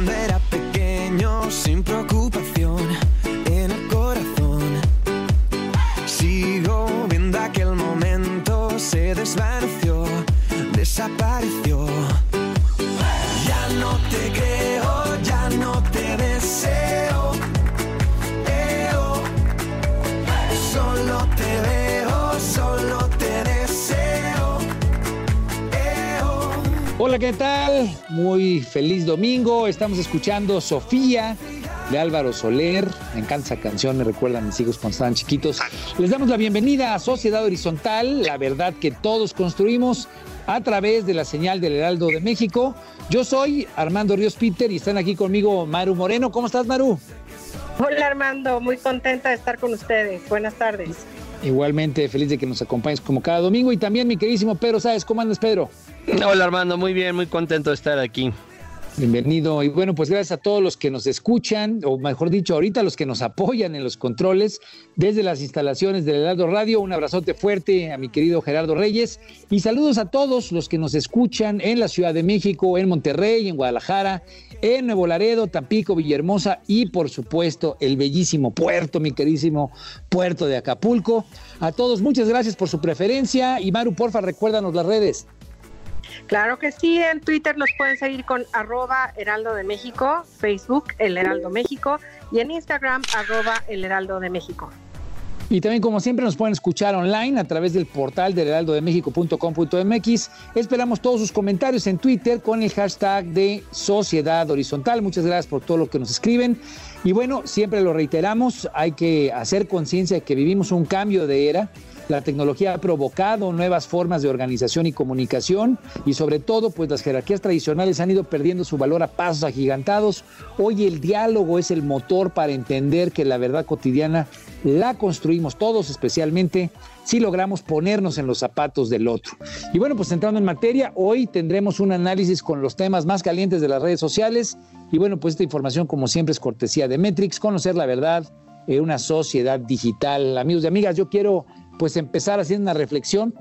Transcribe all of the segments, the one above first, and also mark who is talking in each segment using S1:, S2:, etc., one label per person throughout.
S1: Cuando era pequeño sin preocupación en el corazón. Sigo viendo aquel momento, se desvaneció, desapareció.
S2: Hola, ¿qué tal? Muy feliz domingo. Estamos escuchando Sofía de Álvaro Soler. Me encanta esa canción, me recuerda a mis hijos cuando estaban chiquitos. Les damos la bienvenida a Sociedad Horizontal, la verdad que todos construimos a través de la señal del Heraldo de México. Yo soy Armando Ríos Peter y están aquí conmigo Maru Moreno. ¿Cómo estás, Maru?
S3: Hola Armando, muy contenta de estar con ustedes. Buenas tardes.
S2: Igualmente feliz de que nos acompañes como cada domingo y también mi queridísimo Pedro, ¿sabes cómo andas, Pedro?
S4: Hola Armando, muy bien, muy contento de estar aquí.
S2: Bienvenido. Y bueno, pues gracias a todos los que nos escuchan, o mejor dicho, ahorita los que nos apoyan en los controles desde las instalaciones del Heraldo Radio. Un abrazote fuerte a mi querido Gerardo Reyes. Y saludos a todos los que nos escuchan en la Ciudad de México, en Monterrey, en Guadalajara, en Nuevo Laredo, Tampico, Villahermosa y por supuesto el bellísimo puerto, mi queridísimo puerto de Acapulco. A todos, muchas gracias por su preferencia. Y Maru, porfa, recuérdanos las redes.
S3: Claro que sí, en Twitter los pueden seguir con arroba Heraldo de México, Facebook El Heraldo México y en Instagram arroba El Heraldo de México.
S2: Y también, como siempre, nos pueden escuchar online a través del portal del heraldodemexico.com.mx. Esperamos todos sus comentarios en Twitter con el hashtag de Sociedad Horizontal. Muchas gracias por todo lo que nos escriben. Y bueno, siempre lo reiteramos, hay que hacer conciencia de que vivimos un cambio de era. La tecnología ha provocado nuevas formas de organización y comunicación y sobre todo pues las jerarquías tradicionales han ido perdiendo su valor a pasos agigantados. Hoy el diálogo es el motor para entender que la verdad cotidiana la construimos todos, especialmente si logramos ponernos en los zapatos del otro. Y bueno, pues entrando en materia, hoy tendremos un análisis con los temas más calientes de las redes sociales y bueno, pues esta información como siempre es cortesía de Metrix, conocer la verdad en una sociedad digital. Amigos y amigas, yo quiero pues empezar haciendo una reflexión.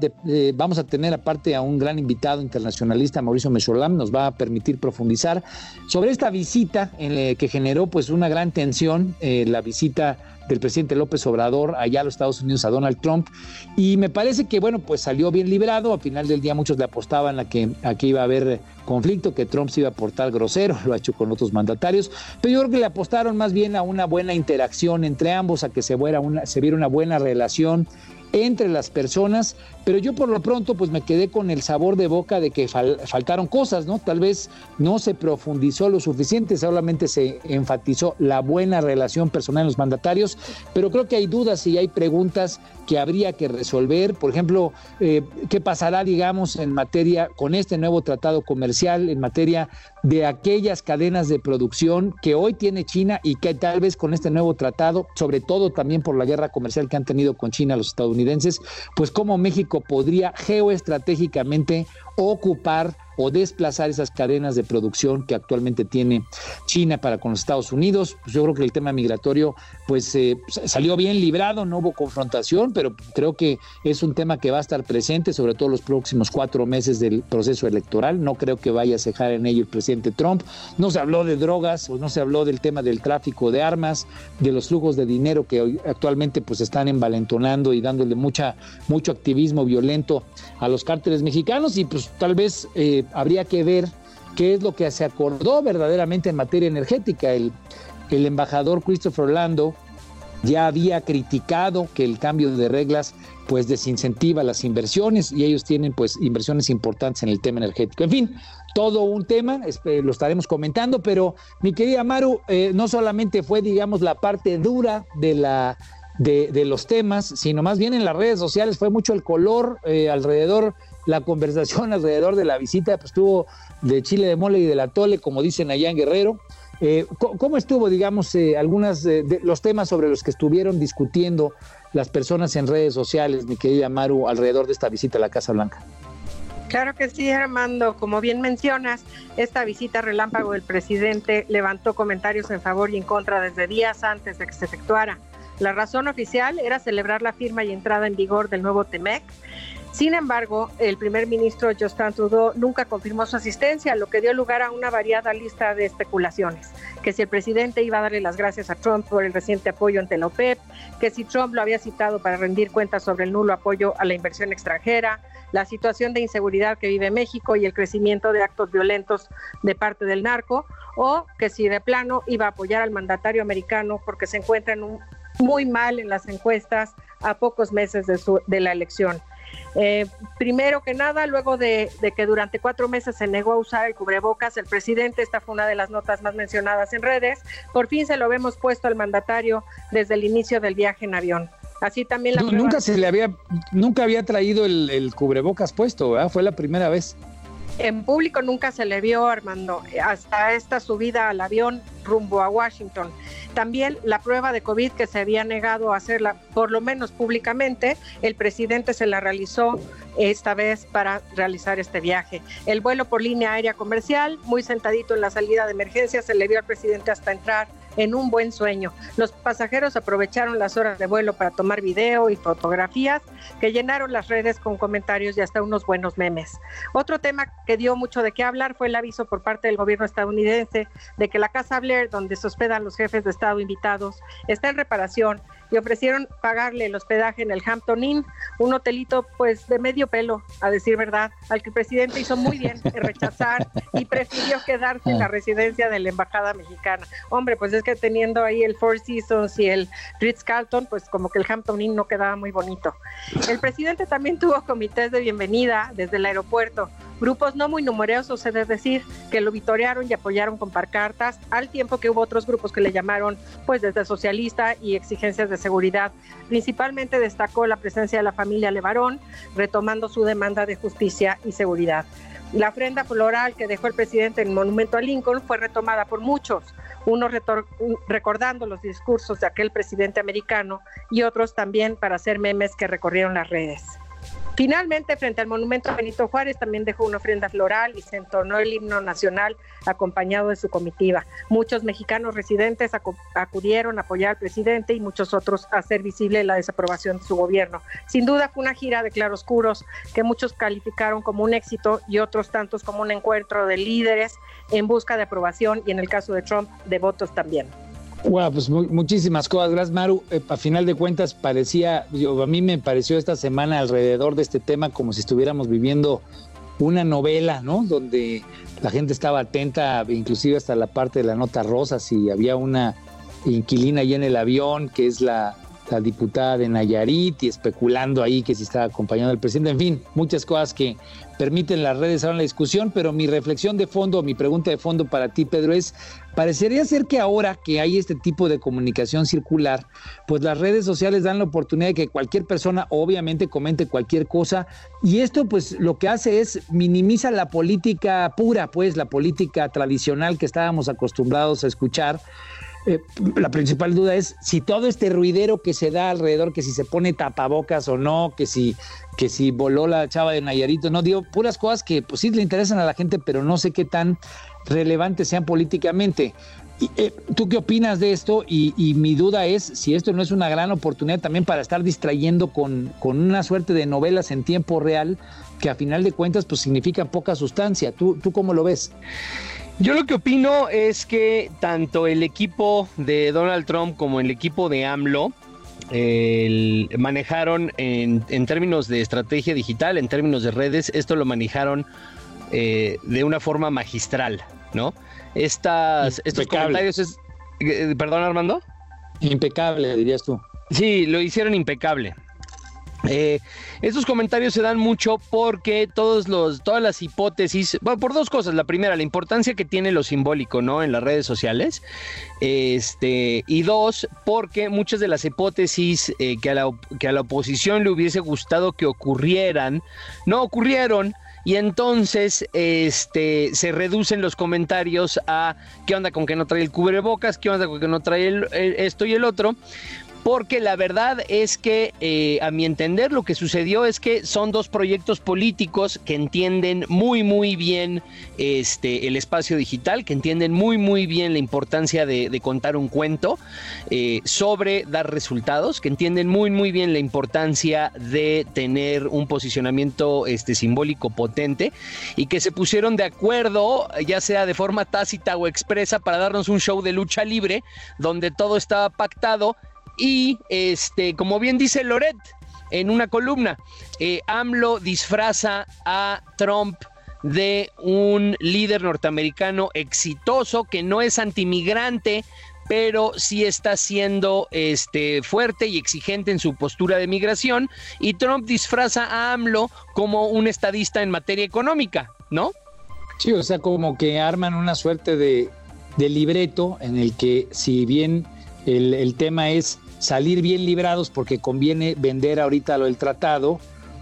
S2: Vamos a tener aparte a un gran invitado internacionalista, Mauricio Mecholam, nos va a permitir profundizar sobre esta visita en, que generó pues una gran tensión, eh, la visita del presidente López Obrador allá a los Estados Unidos a Donald Trump y me parece que bueno pues salió bien librado al final del día muchos le apostaban a que aquí iba a haber conflicto que Trump se iba a portar grosero lo ha hecho con otros mandatarios pero yo creo que le apostaron más bien a una buena interacción entre ambos a que se viera una se viera una buena relación entre las personas, pero yo por lo pronto pues me quedé con el sabor de boca de que fal faltaron cosas, ¿no? Tal vez no se profundizó lo suficiente, solamente se enfatizó la buena relación personal en los mandatarios, pero creo que hay dudas y hay preguntas que habría que resolver, por ejemplo, eh, ¿qué pasará, digamos, en materia con este nuevo tratado comercial, en materia de aquellas cadenas de producción que hoy tiene China y que tal vez con este nuevo tratado, sobre todo también por la guerra comercial que han tenido con China los estadounidenses, pues cómo México podría geoestratégicamente ocupar o desplazar esas cadenas de producción que actualmente tiene China para con los Estados Unidos. Pues yo creo que el tema migratorio pues eh, salió bien librado, no hubo confrontación, pero creo que es un tema que va a estar presente, sobre todo los próximos cuatro meses del proceso electoral. No creo que vaya a cejar en ello el presidente Trump. No se habló de drogas o no se habló del tema del tráfico de armas, de los flujos de dinero que actualmente pues están envalentonando y dándole mucha, mucho activismo violento a los cárteles mexicanos y pues tal vez eh, habría que ver qué es lo que se acordó verdaderamente en materia energética. El, el embajador Christopher Orlando ya había criticado que el cambio de reglas pues desincentiva las inversiones y ellos tienen pues inversiones importantes en el tema energético. En fin, todo un tema, lo estaremos comentando, pero mi querida Maru, eh, no solamente fue digamos la parte dura de la de, los temas, sino más bien en las redes sociales fue mucho el color eh, alrededor, la conversación alrededor de la visita, pues tuvo de Chile de Mole y de la Tole, como dicen allá en Guerrero, eh, ¿Cómo estuvo, digamos, eh, algunos de los temas sobre los que estuvieron discutiendo las personas en redes sociales, mi querida Maru, alrededor de esta visita a la Casa Blanca?
S3: Claro que sí, Armando. Como bien mencionas, esta visita relámpago del presidente levantó comentarios en favor y en contra desde días antes de que se efectuara. La razón oficial era celebrar la firma y entrada en vigor del nuevo TEMEC sin embargo, el primer ministro Justin Trudeau nunca confirmó su asistencia, lo que dio lugar a una variada lista de especulaciones, que si el presidente iba a darle las gracias a Trump por el reciente apoyo ante la OPEP, que si Trump lo había citado para rendir cuentas sobre el nulo apoyo a la inversión extranjera, la situación de inseguridad que vive México y el crecimiento de actos violentos de parte del narco, o que si de plano iba a apoyar al mandatario americano porque se encuentra muy mal en las encuestas a pocos meses de, de la elección. Eh, primero que nada, luego de, que durante cuatro meses se negó a usar el cubrebocas, el presidente, esta fue una de las notas más mencionadas en redes, por fin se lo vemos puesto al mandatario desde el inicio del viaje en avión. Así también la
S2: nunca se le había nunca había traído el, cubrebocas puesto, fue la primera vez.
S3: En público nunca se le vio, Armando, hasta esta subida al avión rumbo a Washington. También la prueba de COVID que se había negado a hacerla, por lo menos públicamente, el presidente se la realizó esta vez para realizar este viaje. El vuelo por línea aérea comercial, muy sentadito en la salida de emergencia, se le vio al presidente hasta entrar en un buen sueño. Los pasajeros aprovecharon las horas de vuelo para tomar video y fotografías que llenaron las redes con comentarios y hasta unos buenos memes. Otro tema que dio mucho de qué hablar fue el aviso por parte del gobierno estadounidense de que la Casa Blair, donde se hospedan los jefes de Estado invitados, está en reparación y ofrecieron pagarle el hospedaje en el Hampton Inn, un hotelito pues de medio pelo, a decir verdad, al que el presidente hizo muy bien en rechazar y prefirió quedarse en la residencia de la embajada mexicana. Hombre, pues es que teniendo ahí el Four Seasons y el Ritz Carlton, pues como que el Hampton Inn no quedaba muy bonito. El presidente también tuvo comités de bienvenida desde el aeropuerto Grupos no muy numerosos, debe decir, que lo vitorearon y apoyaron con parcartas, al tiempo que hubo otros grupos que le llamaron, pues desde socialista y exigencias de seguridad. Principalmente destacó la presencia de la familia Levarón, retomando su demanda de justicia y seguridad. La ofrenda floral que dejó el presidente en el monumento a Lincoln fue retomada por muchos, unos recordando los discursos de aquel presidente americano y otros también para hacer memes que recorrieron las redes. Finalmente, frente al monumento a Benito Juárez, también dejó una ofrenda floral y se entonó el himno nacional acompañado de su comitiva. Muchos mexicanos residentes acudieron a apoyar al presidente y muchos otros a hacer visible la desaprobación de su gobierno. Sin duda fue una gira de claroscuros que muchos calificaron como un éxito y otros tantos como un encuentro de líderes en busca de aprobación y en el caso de Trump de votos también.
S2: Wow, pues muchísimas cosas. Gracias, Maru. Eh, a final de cuentas, parecía, yo, a mí me pareció esta semana alrededor de este tema como si estuviéramos viviendo una novela, ¿no? Donde la gente estaba atenta, inclusive hasta la parte de la nota rosa, si había una inquilina ahí en el avión, que es la, la diputada de Nayarit, y especulando ahí que si estaba acompañando al presidente. En fin, muchas cosas que permiten las redes ahora la discusión, pero mi reflexión de fondo, mi pregunta de fondo para ti, Pedro, es, parecería ser que ahora que hay este tipo de comunicación circular, pues las redes sociales dan la oportunidad de que cualquier persona obviamente comente cualquier cosa y esto pues lo que hace es minimiza la política pura, pues la política tradicional que estábamos acostumbrados a escuchar eh, la principal duda es si todo este ruidero que se da alrededor, que si se pone tapabocas o no, que si, que si voló la chava de Nayarito, no, digo, puras cosas que pues sí le interesan a la gente, pero no sé qué tan relevantes sean políticamente. Eh, ¿Tú qué opinas de esto? Y, mi duda es si esto no es una gran oportunidad también para estar distrayendo con, con, una suerte de novelas en tiempo real que a final de cuentas pues significa poca sustancia. ¿Tú, tú cómo lo ves?
S4: Yo lo que opino es que tanto el equipo de Donald Trump como el equipo de AMLO manejaron en, términos de estrategia digital, en términos de redes, esto lo manejaron eh, de una forma magistral, ¿no? Estas, estos comentarios es... Eh, ¿Perdón, Armando?
S2: Impecable, dirías tú.
S4: Sí, lo hicieron impecable. Eh, estos comentarios se dan mucho porque todos los, todas las hipótesis, bueno, por dos cosas. La primera, la importancia que tiene lo simbólico, ¿no? En las redes sociales. Este, y dos, porque muchas de las hipótesis eh, que, a la, que a la oposición le hubiese gustado que ocurrieran, no ocurrieron. Y entonces este, se reducen los comentarios a qué onda con que no trae el cubrebocas, qué onda con que no trae esto y el otro porque la verdad es que, eh, a mi entender, lo que sucedió es que son dos proyectos políticos que entienden muy, muy bien este, el espacio digital, que entienden muy, muy bien la importancia de, contar un cuento eh, sobre dar resultados, que entienden muy, muy bien la importancia de tener un posicionamiento este, simbólico potente y que se pusieron de acuerdo, ya sea de forma tácita o expresa, para darnos un show de lucha libre donde todo estaba pactado y este, como bien dice Loret en una columna, eh, AMLO disfraza a Trump de un líder norteamericano exitoso que no es antimigrante, pero sí está siendo este, fuerte y exigente en su postura de migración. Y Trump disfraza a AMLO como un estadista en materia económica, ¿no?
S2: Sí, o sea, como que arman una suerte de, libreto en el que si bien el, el tema es salir bien librados porque conviene vender ahorita lo del tratado,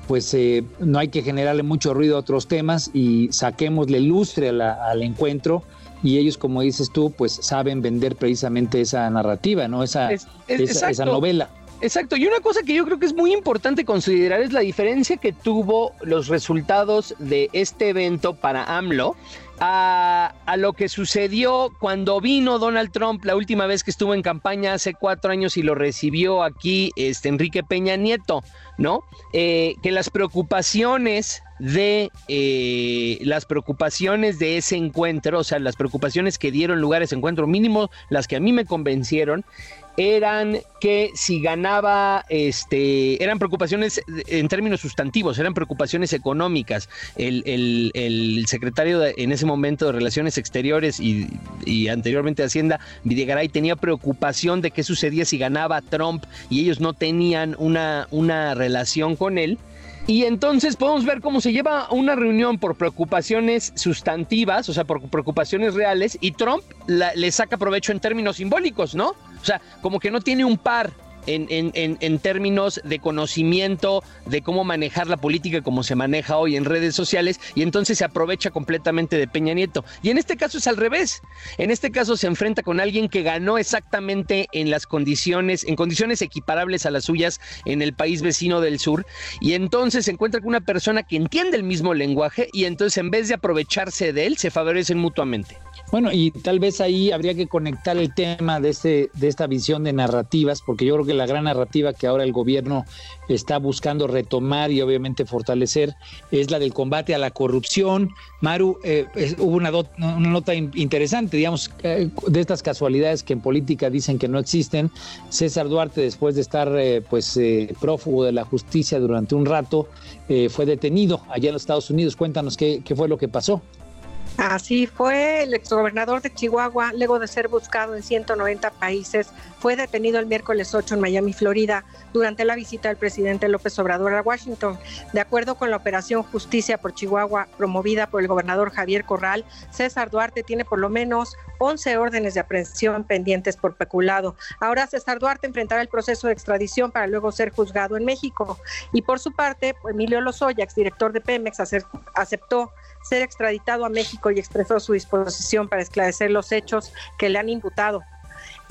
S2: pues eh, no hay que generarle mucho ruido a otros temas y saquémosle lustre al encuentro y ellos, como dices tú, pues saben vender precisamente esa narrativa, ¿no? Esa, esa, novela.
S4: Exacto, y una cosa que yo creo que es muy importante considerar es la diferencia que tuvo los resultados de este evento para AMLO a, lo que sucedió cuando vino Donald Trump la última vez que estuvo en campaña hace cuatro años y lo recibió aquí este, Enrique Peña Nieto, ¿no? Eh, que las preocupaciones de eh, las preocupaciones de ese encuentro, o sea, las preocupaciones que dieron lugar a ese encuentro, mínimo las que a mí me convencieron, eran que si ganaba, este, eran preocupaciones en términos sustantivos, eran preocupaciones económicas. El, el, secretario en ese momento de Relaciones Exteriores y, anteriormente de Hacienda, Videgaray, tenía preocupación de qué sucedía si ganaba Trump y ellos no tenían una, una relación con él. Y entonces podemos ver cómo se lleva una reunión por preocupaciones sustantivas, o sea, por preocupaciones reales, y Trump le saca provecho en términos simbólicos, ¿no? O sea, como que no tiene un par en, términos de conocimiento de cómo manejar la política como se maneja hoy en redes sociales y entonces se aprovecha completamente de Peña Nieto. Y en este caso es al revés. En este caso se enfrenta con alguien que ganó exactamente en las condiciones, en condiciones equiparables a las suyas en el país vecino del sur y entonces se encuentra con una persona que entiende el mismo lenguaje y entonces en vez de aprovecharse de él se favorecen mutuamente.
S2: Bueno, y tal vez ahí habría que conectar el tema de, este, de esta visión de narrativas, porque yo creo que la gran narrativa que ahora el gobierno está buscando retomar y obviamente fortalecer es la del combate a la corrupción. Maru, eh, hubo una, una, nota interesante, digamos, eh, de estas casualidades que en política dicen que no existen. César Duarte, después de estar eh, pues prófugo de la justicia durante un rato, fue detenido allá en los Estados Unidos. Cuéntanos qué, qué fue lo que pasó.
S3: Así fue, el exgobernador de Chihuahua, luego de ser buscado en 190 países, fue detenido el miércoles 8 en Miami, Florida, durante la visita del presidente López Obrador a Washington. De acuerdo con la operación Justicia por Chihuahua, promovida por el gobernador Javier Corral, César Duarte tiene por lo menos 11 órdenes de aprehensión pendientes por peculado. Ahora César Duarte enfrentará el proceso de extradición para luego ser juzgado en México. Y por su parte, Emilio Lozoya, exdirector de Pemex, aceptó ser extraditado a México y expresó su disposición para esclarecer los hechos que le han imputado.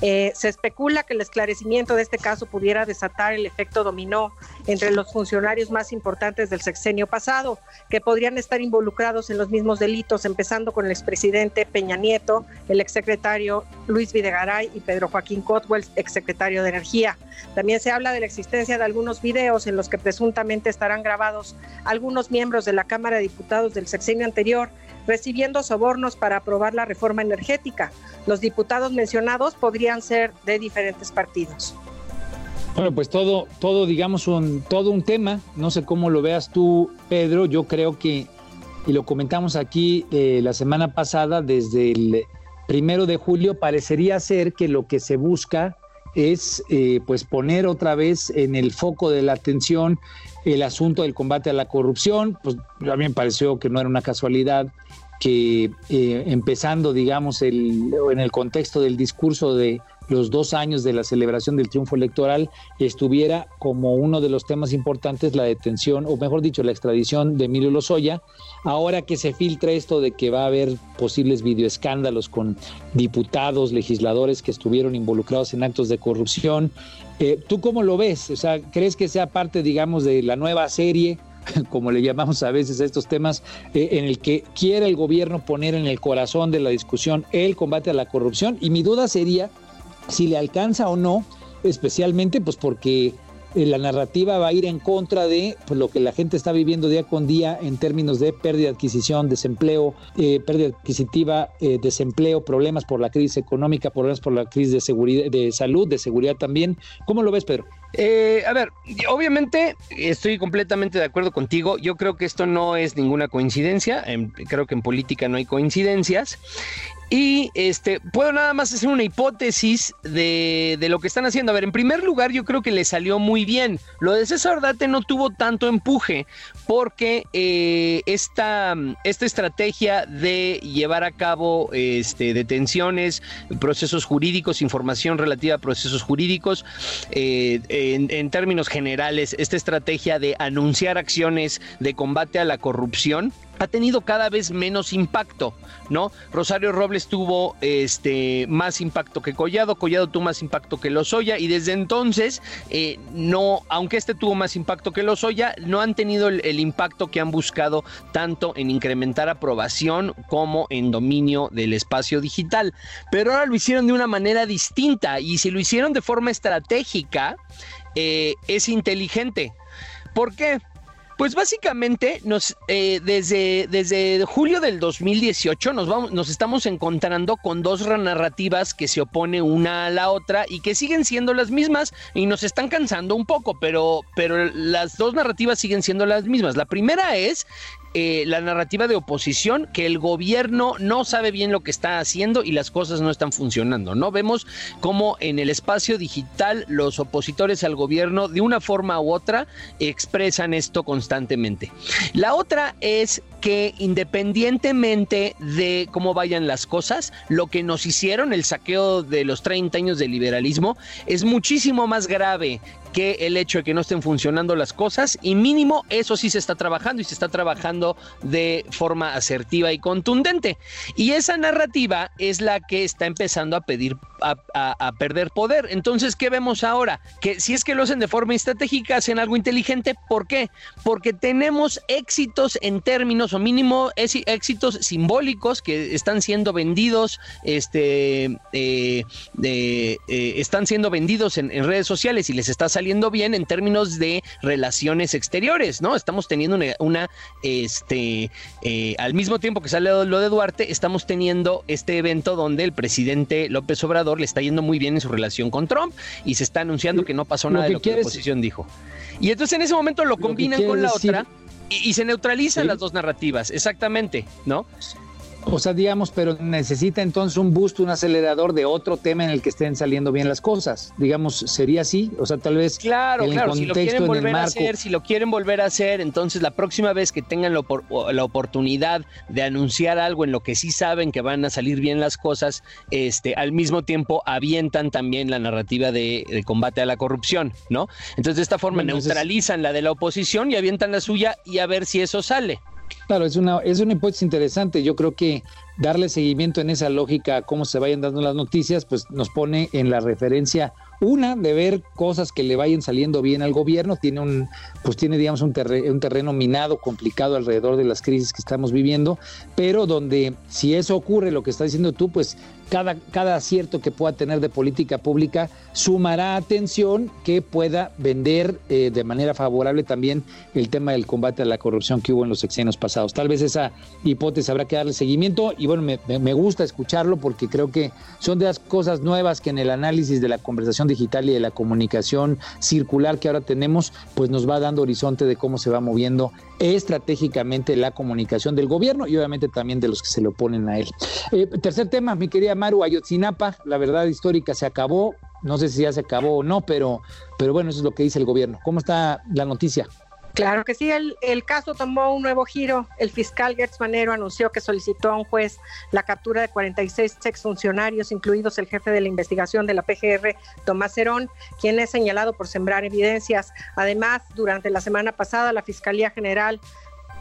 S3: Eh, se especula que el esclarecimiento de este caso pudiera desatar el efecto dominó entre los funcionarios más importantes del sexenio pasado, que podrían estar involucrados en los mismos delitos, empezando con el expresidente Peña Nieto, el exsecretario Luis Videgaray y Pedro Joaquín Cotwell, exsecretario de Energía. También se habla de la existencia de algunos videos en los que presuntamente estarán grabados algunos miembros de la Cámara de Diputados del sexenio anterior recibiendo sobornos para aprobar la reforma energética. Los diputados mencionados podrían ser de diferentes partidos.
S2: Bueno, pues todo, todo, digamos, un, todo un tema. No sé cómo lo veas tú, Pedro. Yo creo que, y lo comentamos aquí eh, la semana pasada, desde el primero de julio, parecería ser que lo que se busca es eh, pues poner otra vez en el foco de la atención el asunto del combate a la corrupción. Pues a mí me pareció que no era una casualidad que eh, empezando, digamos, el, en el contexto del discurso de los dos años de la celebración del triunfo electoral estuviera como uno de los temas importantes la detención, o mejor dicho, la extradición de Emilio Lozoya. Ahora que se filtra esto de que va a haber posibles videoescándalos con diputados, legisladores que estuvieron involucrados en actos de corrupción, eh, ¿tú cómo lo ves? O sea, ¿crees que sea parte, digamos, de la nueva serie? como le llamamos a veces a estos temas, eh, en el que quiere el gobierno poner en el corazón de la discusión el combate a la corrupción. Y mi duda sería si le alcanza o no, especialmente pues porque eh, la narrativa va a ir en contra de pues, lo que la gente está viviendo día con día en términos de pérdida de adquisición, desempleo, eh, pérdida adquisitiva, desempleo, problemas por la crisis económica, problemas por la crisis de seguridad, de salud, de seguridad también. ¿Cómo lo ves, Pedro?
S4: A ver, obviamente estoy completamente de acuerdo contigo. Yo creo que esto no es ninguna coincidencia. creo que en política no hay coincidencias. Y este, puedo nada más hacer una hipótesis de, lo que están haciendo. A ver, en primer lugar, yo creo que le salió muy bien. Lo de César Date no tuvo tanto empuje porque eh, esta, esta, estrategia de llevar a cabo este, detenciones, procesos jurídicos, información relativa a procesos jurídicos, eh, en términos generales, esta estrategia de anunciar acciones de combate a la corrupción, ha tenido cada vez menos impacto, ¿no? Rosario Robles tuvo este más impacto que Collado, Collado tuvo más impacto que Lozoya y desde entonces eh, no, aunque este tuvo más impacto que Lozoya, no han tenido el, impacto que han buscado tanto en incrementar aprobación como en dominio del espacio digital. Pero ahora lo hicieron de una manera distinta y si lo hicieron de forma estratégica, eh, es inteligente. ¿Por qué? Pues básicamente nos eh, desde, desde julio del 2018 nos vamos, nos estamos encontrando con dos narrativas que se oponen una a la otra y que siguen siendo las mismas y nos están cansando un poco, pero, pero las dos narrativas siguen siendo las mismas. La primera es eh, la narrativa de oposición, que el gobierno no sabe bien lo que está haciendo y las cosas no están funcionando, ¿no? Vemos cómo en el espacio digital los opositores al gobierno de una forma u otra expresan esto constantemente. La otra es que independientemente de cómo vayan las cosas, lo que nos hicieron, el saqueo de los 30 años de liberalismo, es muchísimo más grave que el hecho de que no estén funcionando las cosas y mínimo eso sí se está trabajando y se está trabajando de forma asertiva y contundente. Y esa narrativa es la que está empezando a pedir a, perder poder. Entonces, ¿qué vemos ahora? Que si es que lo hacen de forma estratégica, hacen algo inteligente. ¿Por qué? Porque tenemos éxitos en términos o mínimo éxitos simbólicos que están siendo vendidos, este, eh, eh, están siendo vendidos en, en redes sociales y les está saliendo bien en términos de relaciones exteriores, ¿no? Estamos teniendo una, este, eh, al mismo tiempo que sale lo de Duarte, estamos teniendo este evento donde el presidente López Obrador le está yendo muy bien en su relación con Trump y se está anunciando que no pasó nada de lo que la oposición dijo. Y entonces en ese momento lo combinan con la otra y, se neutralizan las dos narrativas, exactamente, ¿no?
S2: O sea, digamos, pero necesita entonces un boost, un acelerador de otro tema en el que estén saliendo bien las cosas. Digamos, sería así. O sea, tal vez.
S4: Claro, claro. Si lo quieren volver a hacer, si lo quieren volver a hacer, entonces la próxima vez que tengan la, oportunidad de anunciar algo en lo que sí saben que van a salir bien las cosas, este, al mismo tiempo avientan también la narrativa de, combate a la corrupción, ¿no? Entonces, de esta forma neutralizan la de la oposición y avientan la suya y a ver si eso sale.
S2: Claro, es una, es una hipótesis interesante. Yo creo que darle seguimiento en esa lógica a cómo se vayan dando las noticias, pues nos pone en la referencia una de ver cosas que le vayan saliendo bien al gobierno, tiene un, pues tiene digamos un, un terreno minado, complicado alrededor de las crisis que estamos viviendo, pero donde si eso ocurre, lo que estás diciendo tú, pues cada, cada acierto que pueda tener de política pública sumará atención que pueda vender eh, de manera favorable también el tema del combate a la corrupción que hubo en los sexenios pasados. Tal vez esa hipótesis habrá que darle seguimiento y bueno, me, me, gusta escucharlo porque creo que son de las cosas nuevas que en el análisis de la conversación digital y de la comunicación circular que ahora tenemos, pues nos va dando horizonte de cómo se va moviendo estratégicamente la comunicación del gobierno y obviamente también de los que se le oponen a él. Eh, tercer tema, mi querida Maru Ayotzinapa, la verdad histórica se acabó, no sé si ya se acabó o no, pero, pero bueno, eso es lo que dice el gobierno. ¿Cómo está la noticia?
S3: Claro que sí, el, caso tomó un nuevo giro. El fiscal Gertz Manero anunció que solicitó a un juez la captura de 46 exfuncionarios, incluidos el jefe de la investigación de la PGR, Tomás Herón, quien es señalado por sembrar evidencias. Además, durante la semana pasada, la Fiscalía General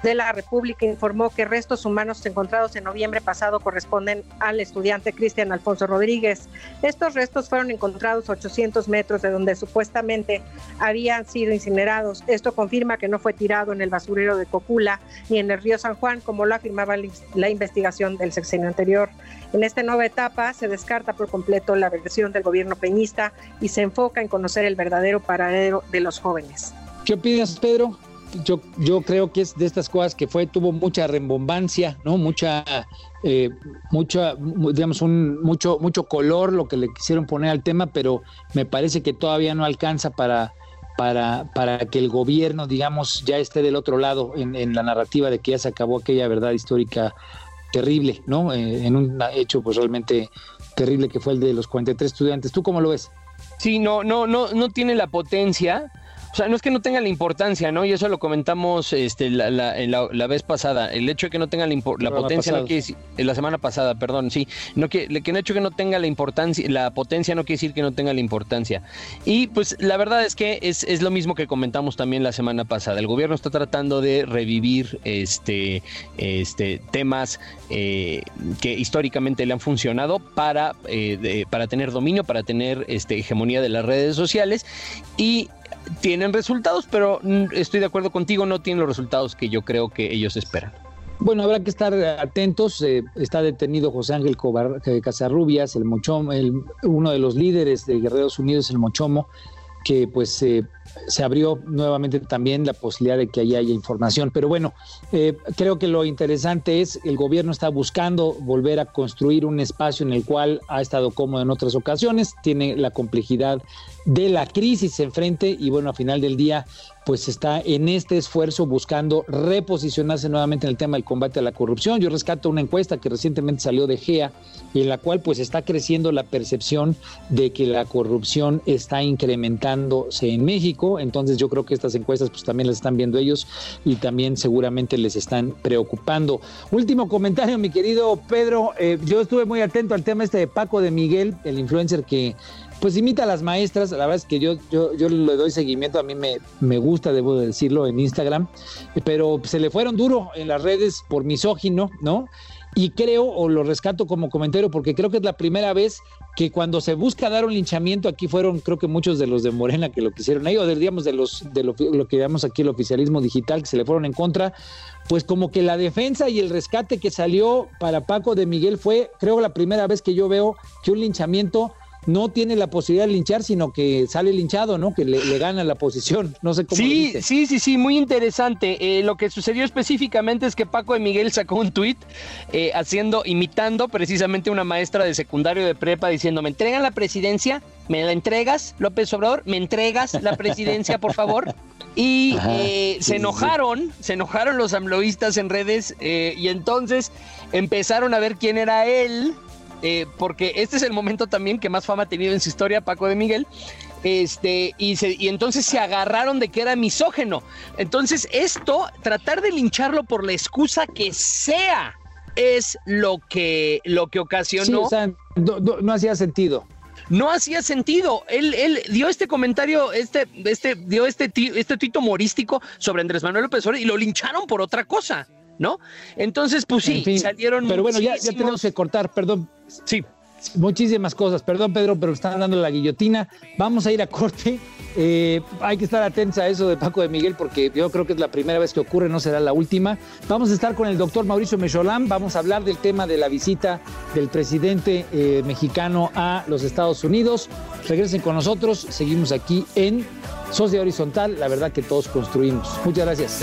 S3: de la República informó que restos humanos encontrados en noviembre pasado corresponden al estudiante Cristian Alfonso Rodríguez. Estos restos fueron encontrados a 800 metros de donde supuestamente habían sido incinerados. Esto confirma que no fue tirado en el basurero de Cocula ni en el río San Juan, como lo afirmaba la investigación del sexenio anterior. En esta nueva etapa se descarta por completo la versión del gobierno peñista y se enfoca en conocer el verdadero paradero de los jóvenes.
S2: ¿Qué opinas, Pedro? Yo, yo creo que es de estas cosas que fue, tuvo mucha rembombancia, ¿no? Mucha, eh, mucha, digamos, un, mucho, mucho color lo que le quisieron poner al tema, pero me parece que todavía no alcanza para, para, para que el gobierno, digamos, ya esté del otro lado en, la narrativa de que ya se acabó aquella verdad histórica terrible, ¿no? Eh, en un hecho pues realmente terrible que fue el de los 43 estudiantes. ¿Tú cómo lo ves?
S4: Sí, no, no, no, no tiene la potencia o sea, no es que no tenga la importancia, ¿no? Y eso lo comentamos este, la, la, vez pasada. El hecho de que no tenga la, potencia no quiere decir, la semana pasada, perdón, sí, no que, que el hecho de que no tenga la importancia, la potencia no quiere decir que no tenga la importancia. Y pues la verdad es que es, es lo mismo que comentamos también la semana pasada. El gobierno está tratando de revivir este, este temas eh, que históricamente le han funcionado para, eh, para tener dominio, para tener este, hegemonía de las redes sociales y tienen resultados, pero estoy de acuerdo contigo, no tienen los resultados que yo creo que ellos esperan.
S2: Bueno, habrá que estar atentos. Eh, está detenido José Ángel eh, Casarrubias, el Mochomo, el, uno de los líderes de Guerreros Unidos, el Mochomo, que pues eh, se abrió nuevamente también la posibilidad de que ahí haya información. Pero bueno, eh, creo que lo interesante es el gobierno está buscando volver a construir un espacio en el cual ha estado cómodo en otras ocasiones, tiene la complejidad de la crisis enfrente y bueno, a final del día pues está en este esfuerzo buscando reposicionarse nuevamente en el tema del combate a la corrupción. Yo rescato una encuesta que recientemente salió de GEA, en la cual pues está creciendo la percepción de que la corrupción está incrementándose en México. Entonces yo creo que estas encuestas pues también las están viendo ellos y también seguramente les están preocupando. Último comentario, mi querido Pedro. Eh, yo estuve muy atento al tema este de Paco de Miguel, el influencer que pues imita a las maestras, la verdad es que yo, yo, yo le doy seguimiento, a mí me, me gusta, debo decirlo, en Instagram, pero se le fueron duro en las redes por misógino, ¿no? Y creo, o lo rescato como comentario, porque creo que es la primera vez que cuando se busca dar un linchamiento, aquí fueron creo que muchos de los de Morena que lo quisieron ahí, o digamos de los de lo, lo que llamamos aquí el oficialismo digital, que se le fueron en contra, pues como que la defensa y el rescate que salió para Paco de Miguel fue, creo, la primera vez que yo veo que un linchamiento no tiene la posibilidad de linchar, sino que sale linchado, ¿no? Que le, gana la posición. No sé cómo.
S4: Sí, sí, sí, sí, muy interesante. Eh, lo que sucedió específicamente es que Paco de Miguel sacó un tuit eh, haciendo, imitando precisamente una maestra de secundario de prepa diciendo: ¿Me entregan la presidencia? ¿Me la entregas, López Obrador? ¿Me entregas la presidencia, por favor? Y eh, se enojaron, se enojaron los amloístas en redes y entonces empezaron a ver quién era él eh, porque este es el momento también que más fama ha tenido en su historia Paco de Miguel. Este, y, y entonces se agarraron de que era misógeno. Entonces, esto, tratar de lincharlo por la excusa que sea, es lo que, lo que ocasionó.
S2: no, hacía sentido
S4: no hacía sentido. Él, él dio este comentario, este, este, dio este, este tuit humorístico sobre Andrés Manuel López Obrador y lo lincharon por otra cosa. ¿No? Entonces, pues sí, salieron.
S2: Pero bueno, ya, ya tenemos que cortar, perdón.
S4: Sí.
S2: Muchísimas cosas, perdón Pedro, pero están dando la guillotina. Vamos a ir a corte. Eh, hay que estar atentos a eso de Paco de Miguel porque yo creo que es la primera vez que ocurre, no será la última. Vamos a estar con el doctor Mauricio Mecholán, vamos a hablar del tema de la visita del presidente eh, mexicano a los Estados Unidos. Regresen con nosotros, seguimos aquí en Sociedad Horizontal, la verdad que todos construimos. Muchas gracias.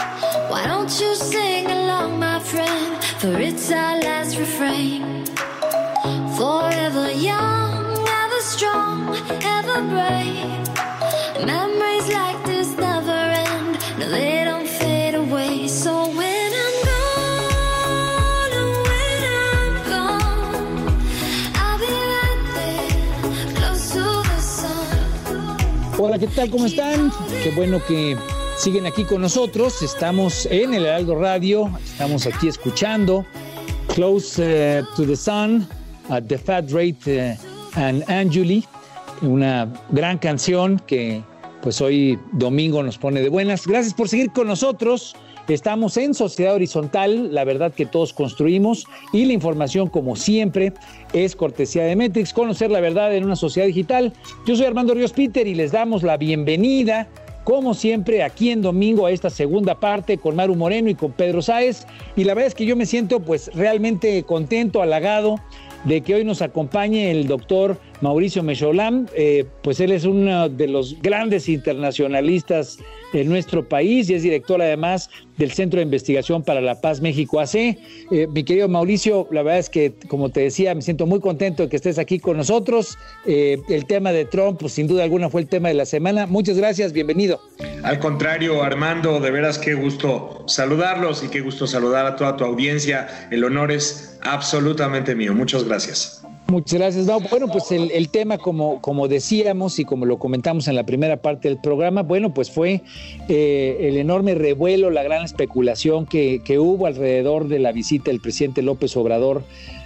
S5: Why don't you sing along, my friend? For it's our last refrain. Forever young, ever strong, ever brave. Memories like this never end. No, they don't fade away. So when I'm gone, oh, when I'm gone, I'll be right there, close to the sun.
S2: Hola, ¿qué tal? ¿Cómo están? Qué bueno que siguen aquí con nosotros. Estamos en el Heraldo Radio, estamos aquí escuchando Close eh, to the Sun, at The Fat Rate eh, and Angeli, una gran canción que pues hoy domingo nos pone de buenas. Gracias por seguir con nosotros. Estamos en Sociedad Horizontal, la verdad que todos construimos y la información como siempre es cortesía de Metrix, conocer la verdad en una sociedad digital. Yo soy Armando Ríos Peter y les damos la bienvenida como siempre, aquí en domingo a esta segunda parte con Maru Moreno y con Pedro Sáez. Y la verdad es que yo me siento pues realmente contento, halagado de que hoy nos acompañe el doctor Mauricio Mecholam, eh, pues él es uno de los grandes internacionalistas de nuestro país y es director además del Centro de Investigación para la Paz México AC. Eh, mi querido Mauricio, la verdad es que, como te decía, me siento muy contento de que estés aquí con nosotros. Eh, el tema de Trump, pues sin duda alguna fue el tema de la semana. Muchas gracias, bienvenido.
S6: Al contrario, Armando, de veras qué gusto saludarlos y qué gusto saludar a toda tu audiencia. El honor es absolutamente mío. Muchas gracias.
S2: Muchas gracias. No, bueno, pues el, tema, como, como decíamos y como lo comentamos en la primera parte del programa, bueno, pues fue eh, el enorme revuelo, la gran especulación que, que hubo alrededor de la visita del presidente López Obrador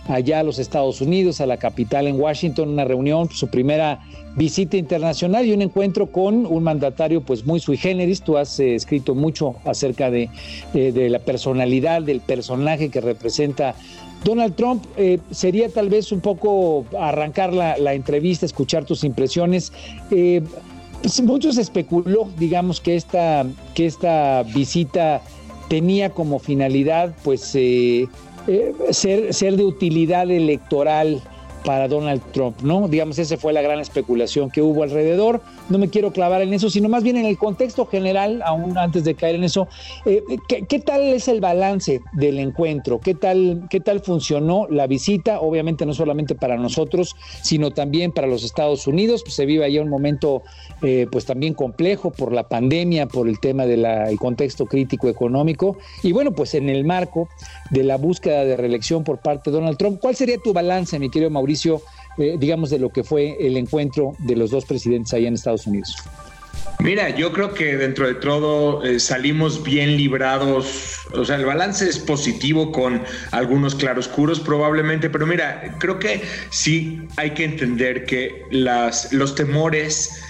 S2: allá a los Estados Unidos, a la capital en Washington, una reunión, su primera visita internacional y un encuentro con un mandatario pues muy sui generis. Tú has eh, escrito mucho acerca de, de, de, la personalidad, del personaje que representa Donald Trump, eh, sería tal vez un poco arrancar la, entrevista, escuchar tus impresiones. Eh, pues muchos especuló, digamos, que esta, que esta visita tenía como finalidad, pues, eh, ser, ser de utilidad electoral para Donald Trump, ¿no? Digamos, esa fue la gran especulación que hubo alrededor. No me quiero clavar en eso, sino más bien en el contexto general, aún antes de caer en eso. Eh, ¿qué, ¿qué, tal es el balance del encuentro? ¿Qué tal, ¿Qué tal funcionó la visita? Obviamente no solamente para nosotros, sino también para los Estados Unidos. Pues se vive allá un momento, eh, pues también complejo por la pandemia, por el tema del contexto crítico económico. Y bueno, pues en el marco de la búsqueda de reelección por parte de Donald Trump, ¿cuál sería tu balance, mi querido Mauricio? Eh, digamos, de lo que fue el encuentro de los dos presidentes allá en Estados Unidos?
S6: Mira, yo creo que dentro de todo eh, salimos bien librados, o sea, el balance es positivo con algunos claroscuros probablemente, pero mira, creo que sí hay que entender que las, los temores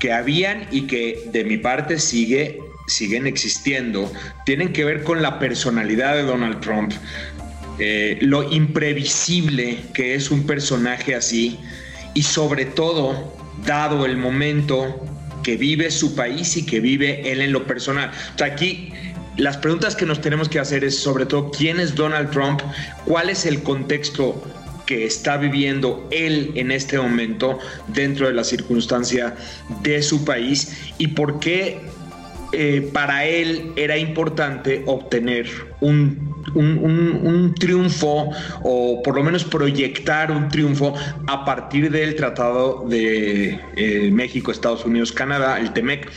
S6: que habían y que de mi parte sigue siguen existiendo, tienen que ver con la personalidad de Donald Trump, lo imprevisible que es un personaje así y sobre todo dado el momento que vive su país y que vive él en lo personal. Aquí las preguntas que nos tenemos que hacer es sobre todo quién es Donald Trump, cuál es el contexto que está viviendo él en este momento dentro de la circunstancia de su país y por qué eh, para él era importante obtener un, un, un, un, triunfo o por lo menos proyectar un triunfo a partir del Tratado de eh, México, Estados Unidos, Canadá, el TEMEC,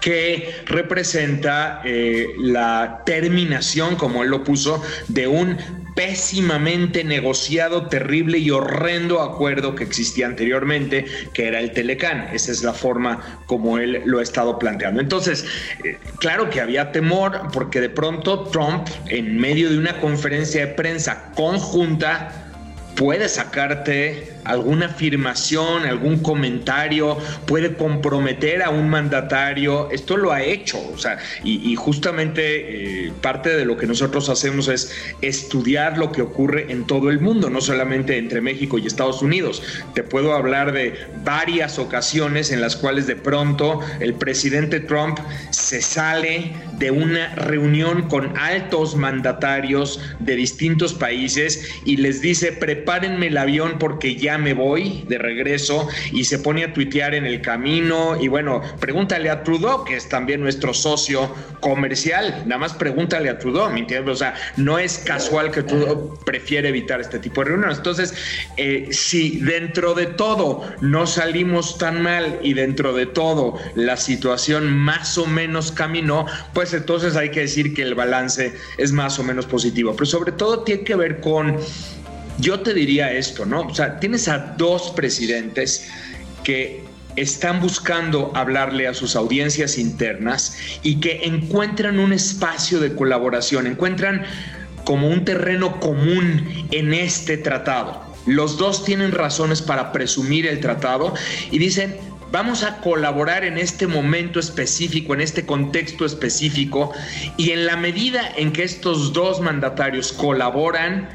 S6: que representa eh, la terminación, como él lo puso, de un pésimamente negociado, terrible y horrendo acuerdo que existía anteriormente, que era el Telecán. Esa es la forma como él lo ha estado planteando. Entonces, eh, claro que había temor porque de pronto Trump, en medio de una conferencia de prensa conjunta, puede sacarte alguna afirmación, algún comentario, puede comprometer a un mandatario. Esto lo ha hecho, o sea, y, justamente eh, parte de lo que nosotros hacemos es estudiar lo que ocurre en todo el mundo, no solamente entre México y Estados Unidos. Te puedo hablar de varias ocasiones en las cuales de pronto el presidente Trump se sale de una reunión con altos mandatarios de distintos países y les dice, prepárenme el avión porque ya me voy de regreso y se pone a tuitear en el camino y bueno, pregúntale a Trudeau, que es también nuestro socio comercial, nada más pregúntale a Trudeau, ¿me entiendes? O sea, no es casual que Trudeau prefiere evitar este tipo de reuniones. Entonces, eh, si dentro de todo no salimos tan mal y dentro de todo la situación más o menos caminó, pues entonces hay que decir que el balance es más o menos positivo. Pero sobre todo tiene que ver con yo te diría esto, ¿no? O sea, tienes a dos presidentes que están buscando hablarle a sus audiencias internas y que encuentran un espacio de colaboración, encuentran como un terreno común en este tratado. Los dos tienen razones para presumir el tratado y dicen, vamos a colaborar en este momento específico, en este contexto específico, y en la medida en que estos dos mandatarios colaboran,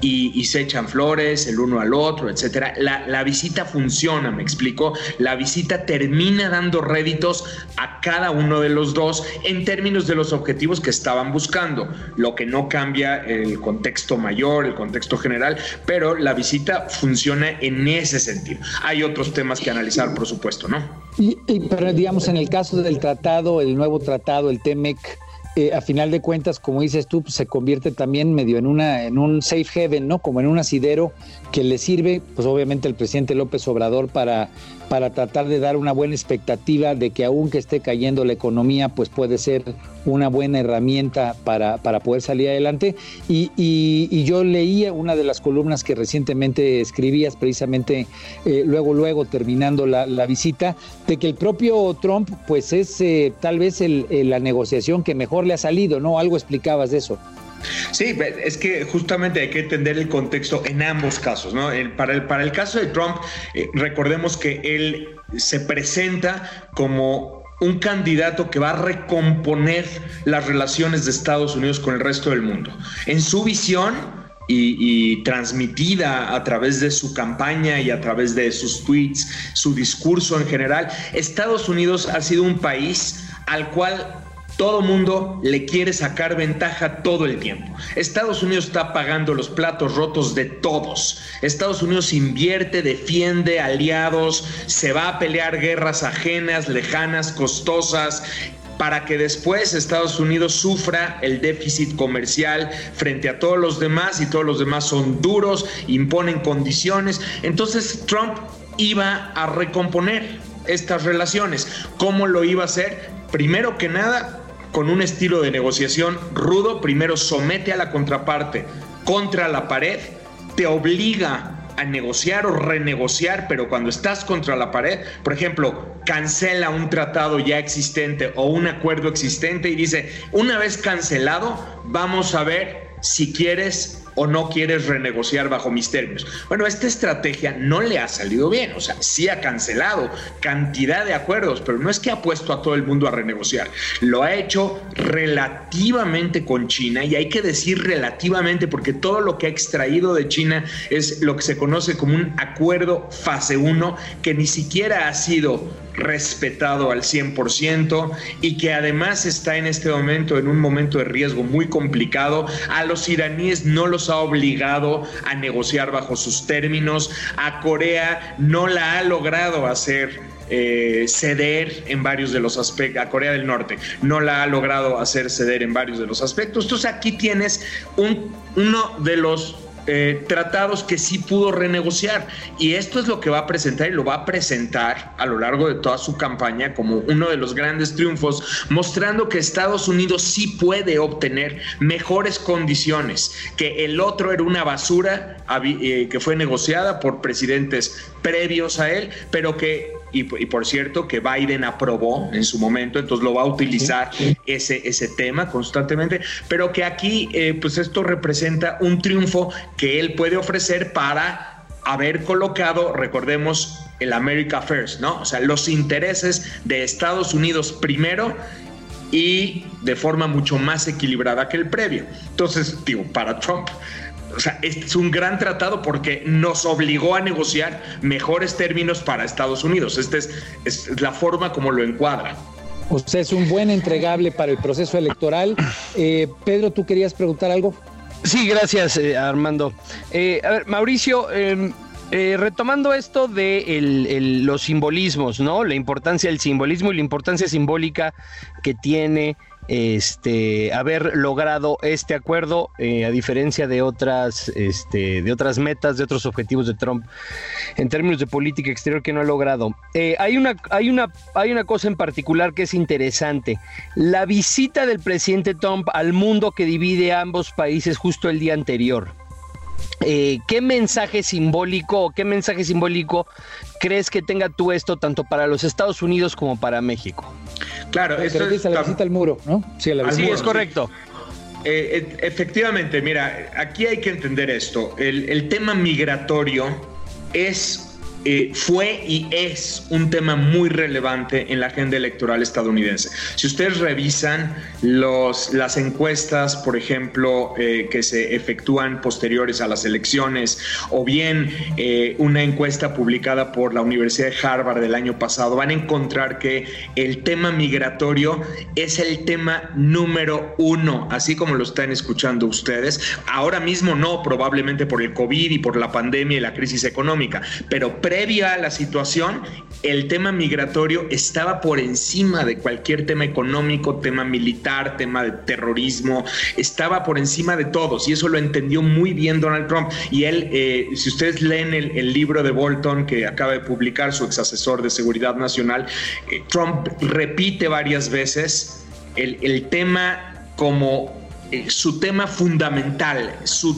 S6: y, se echan flores el uno al otro, etcétera. La, visita funciona, me explico. La visita termina dando réditos a cada uno de los dos en términos de los objetivos que estaban buscando, lo que no cambia el contexto mayor, el contexto general, pero la visita funciona en ese sentido. Hay otros temas que analizar, por supuesto, ¿no?
S2: Y, pero digamos, en el caso del tratado, el nuevo tratado, el TEMEC, eh, a final de cuentas, como dices tú, pues, se convierte también medio en una en un safe haven, ¿no? Como en un asidero que le sirve, pues obviamente al presidente López Obrador para para tratar de dar una buena expectativa de que aunque esté cayendo la economía, pues puede ser una buena herramienta para, para poder salir adelante. Y, y, yo leía una de las columnas que recientemente escribías, precisamente eh, luego, luego terminando la, la, visita, de que el propio Trump, pues es eh, tal vez el, la negociación que mejor le ha salido, ¿no? Algo explicabas de eso.
S6: Sí, es que justamente hay que entender el contexto en ambos casos, ¿no? para, el, para el caso de Trump, eh, recordemos que él se presenta como un candidato que va a recomponer las relaciones de Estados Unidos con el resto del mundo. En su visión, y, y, transmitida a través de su campaña y a través de sus tweets, su discurso en general, Estados Unidos ha sido un país al cual todo mundo le quiere sacar ventaja todo el tiempo. Estados Unidos está pagando los platos rotos de todos. Estados Unidos invierte, defiende aliados, se va a pelear guerras ajenas, lejanas, costosas, para que después Estados Unidos sufra el déficit comercial frente a todos los demás y todos los demás son duros, imponen condiciones. Entonces Trump iba a recomponer estas relaciones. ¿Cómo lo iba a hacer? Primero que nada, con un estilo de negociación rudo, primero somete a la contraparte contra la pared, te obliga a negociar o renegociar, pero cuando estás contra la pared, por ejemplo, cancela un tratado ya existente o un acuerdo existente y dice, una vez cancelado, vamos a ver si quieres o no quieres renegociar bajo mis términos. Bueno, esta estrategia no le ha salido bien, o sea, sí ha cancelado cantidad de acuerdos, pero no es que ha puesto a todo el mundo a renegociar, lo ha hecho relativamente con China y hay que decir relativamente porque todo lo que ha extraído de China es lo que se conoce como un acuerdo fase 1 que ni siquiera ha sido respetado al 100% y que además está en este momento en un momento de riesgo muy complicado. A los iraníes no los ha obligado a negociar bajo sus términos. A Corea no la ha logrado hacer eh, ceder en varios de los aspectos, a Corea del Norte no la ha logrado hacer ceder en varios de los aspectos. Entonces aquí tienes un, uno de los eh, tratados que sí pudo renegociar. Y esto es lo que va a presentar y lo va a presentar a lo largo de toda su campaña como uno de los grandes triunfos, mostrando que Estados Unidos sí puede obtener mejores condiciones, que el otro era una basura eh, que fue negociada por presidentes previos a él, pero que y, por cierto que Biden aprobó en su momento, entonces lo va a utilizar ese, ese tema constantemente, pero que aquí eh, pues esto representa un triunfo que él puede ofrecer para haber colocado, recordemos, el America First, ¿no? O sea, los intereses de Estados Unidos primero y de forma mucho más equilibrada que el previo. Entonces, digo, para Trump, o sea, es un gran tratado porque nos obligó a negociar mejores términos para Estados Unidos. Esta es, la forma como lo encuadra.
S2: Usted es un buen entregable para el proceso electoral. Eh, Pedro, ¿tú querías preguntar algo?
S4: Sí, gracias, eh, Armando. Eh, a ver, Mauricio, em, retomando esto de los simbolismos, ¿no? La importancia del simbolismo y la importancia simbólica que tiene este, haber logrado este acuerdo, eh, a diferencia de otras, este, de otras metas, de otros objetivos de Trump en términos de política exterior que no ha logrado. Eh, hay, una, hay, una, hay una cosa en particular que es interesante. La visita del presidente Trump al mundo que divide ambos países justo el día anterior. Eh, ¿Qué mensaje simbólico qué mensaje simbólico crees que tenga tú esto tanto para los Estados Unidos como para México?
S6: Claro,
S2: esto es la visita al muro, ¿no?
S4: Sí, la visita. es correcto.
S6: Eh, efectivamente, mira, aquí hay que entender esto. el tema migratorio es eh, fue y es un tema muy relevante en la agenda electoral estadounidense. Si ustedes revisan los, las encuestas, por ejemplo, eh, que se efectúan posteriores a las elecciones, o bien eh, una encuesta publicada por la Universidad de Harvard del año pasado, van a encontrar que el tema migratorio es el tema número uno, así como lo están escuchando ustedes. Ahora mismo no, probablemente por el COVID y por la pandemia y la crisis económica, pero previa a la situación, el tema migratorio estaba por encima de cualquier tema económico, tema militar, tema de terrorismo, estaba por encima de todos y eso lo entendió muy bien Donald Trump. Y él, eh, si ustedes leen el, libro de Bolton que acaba de publicar su ex asesor de seguridad nacional, eh, Trump repite varias veces el, tema como su tema fundamental,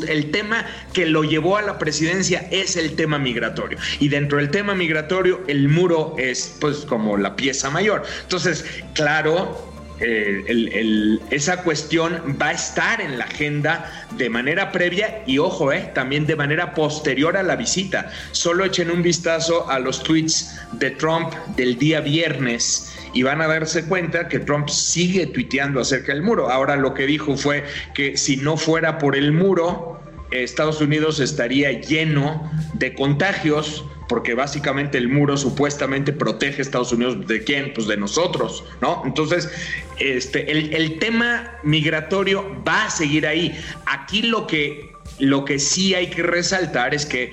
S6: el tema que lo llevó a la presidencia es el tema migratorio. Y dentro del tema migratorio, el muro es pues como la pieza mayor. Entonces, claro, eh, esa cuestión va a estar en la agenda de manera previa y ojo, eh, también de manera posterior a la visita. Solo echen un vistazo a los tweets de Trump del día viernes y van a darse cuenta que Trump sigue tuiteando acerca del muro. Ahora lo que dijo fue que si no fuera por el muro, Estados Unidos estaría lleno de contagios porque básicamente el muro supuestamente protege a Estados Unidos de quién, pues de nosotros, ¿no? Entonces, este, el, el tema migratorio va a seguir ahí. Aquí lo que, lo que sí hay que resaltar es que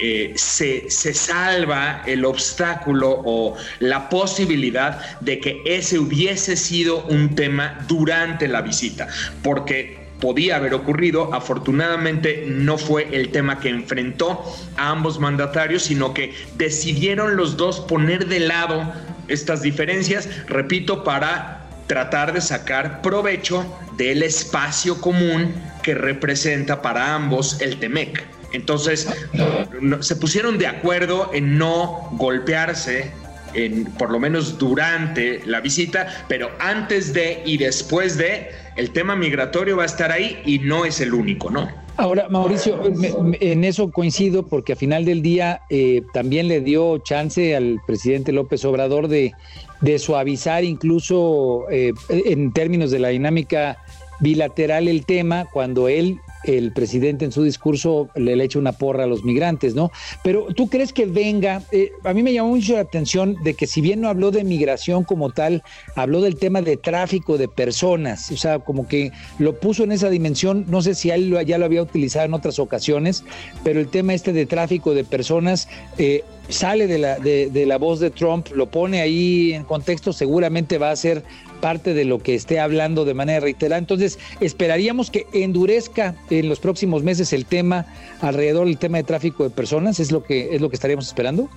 S6: eh, se, se, salva el obstáculo o la posibilidad de que ese hubiese sido un tema durante la visita, porque podía haber ocurrido. Afortunadamente no fue el tema que enfrentó a ambos mandatarios, sino que decidieron los dos poner de lado estas diferencias, repito, para tratar de sacar provecho del espacio común que representa para ambos el TEMEC. Entonces, se pusieron de acuerdo en no golpearse, en, por lo menos durante la visita, pero antes de y después de, el tema migratorio va a estar ahí y no es el único, ¿no?
S2: Ahora, Mauricio, en eso coincido porque a final del día eh, también le dio chance al presidente López Obrador de, suavizar incluso eh, en términos de la dinámica bilateral el tema cuando él el presidente en su discurso le, le echa una porra a los migrantes, ¿no? Pero tú crees que venga, eh, a mí me llamó mucho la atención de que si bien no habló de migración como tal, habló del tema de tráfico de personas, o sea, como que lo puso en esa dimensión, no sé si él ya lo había utilizado en otras ocasiones, pero el tema este de tráfico de personas... Eh, sale de la, de, de la voz de Trump, lo pone ahí en contexto, seguramente va a ser parte de lo que esté hablando de manera reiterada. Entonces, esperaríamos que endurezca en los próximos meses el tema alrededor del tema de tráfico de personas, es lo que es lo que estaríamos esperando.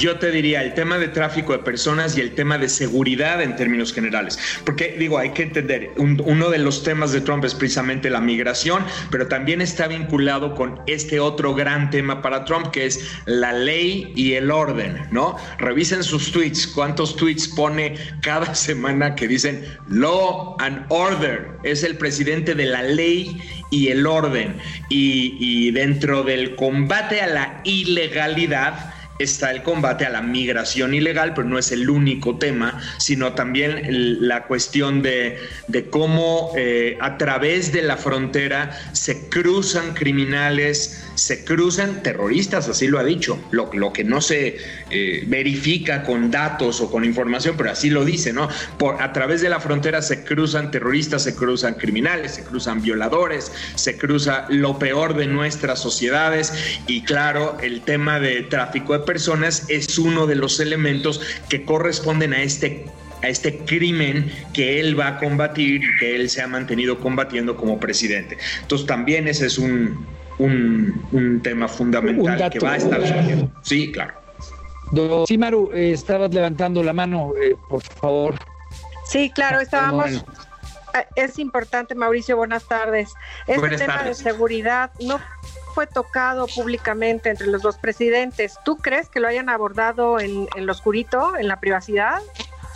S6: Yo te diría el tema de tráfico de personas y el tema de seguridad en términos generales. Porque digo, hay que entender, uno de los temas de Trump es precisamente la migración, pero también está vinculado con este otro gran tema para Trump, que es la ley y el orden, ¿no? Revisen sus tweets, cuántos tweets pone cada semana que dicen law and order. Es el presidente de la ley y el orden. Y, dentro del combate a la ilegalidad, está el combate a la migración ilegal, pero no es el único tema, sino también la cuestión de, cómo eh, a través de la frontera se cruzan criminales, se cruzan terroristas, así lo ha dicho, lo, que no se eh, verifica con datos o con información, pero así lo dice, ¿no? Por, a través de la frontera se cruzan terroristas, se cruzan criminales, se cruzan violadores, se cruza lo peor de nuestras sociedades y claro, el tema de tráfico de personas es uno de los elementos que corresponden a este a este crimen que él va a combatir y que él se ha mantenido combatiendo como presidente. Entonces también ese es un, un, tema fundamental que va a estar surgiendo. Sí, claro.
S2: Sí, Maru, eh, estabas levantando la mano, eh, por favor.
S3: Sí, claro, estábamos... Eh, es importante, Mauricio, buenas tardes. Este tema de seguridad no fue tocado públicamente entre los dos presidentes. ¿Tú crees que lo hayan abordado en, en lo oscurito, en la privacidad?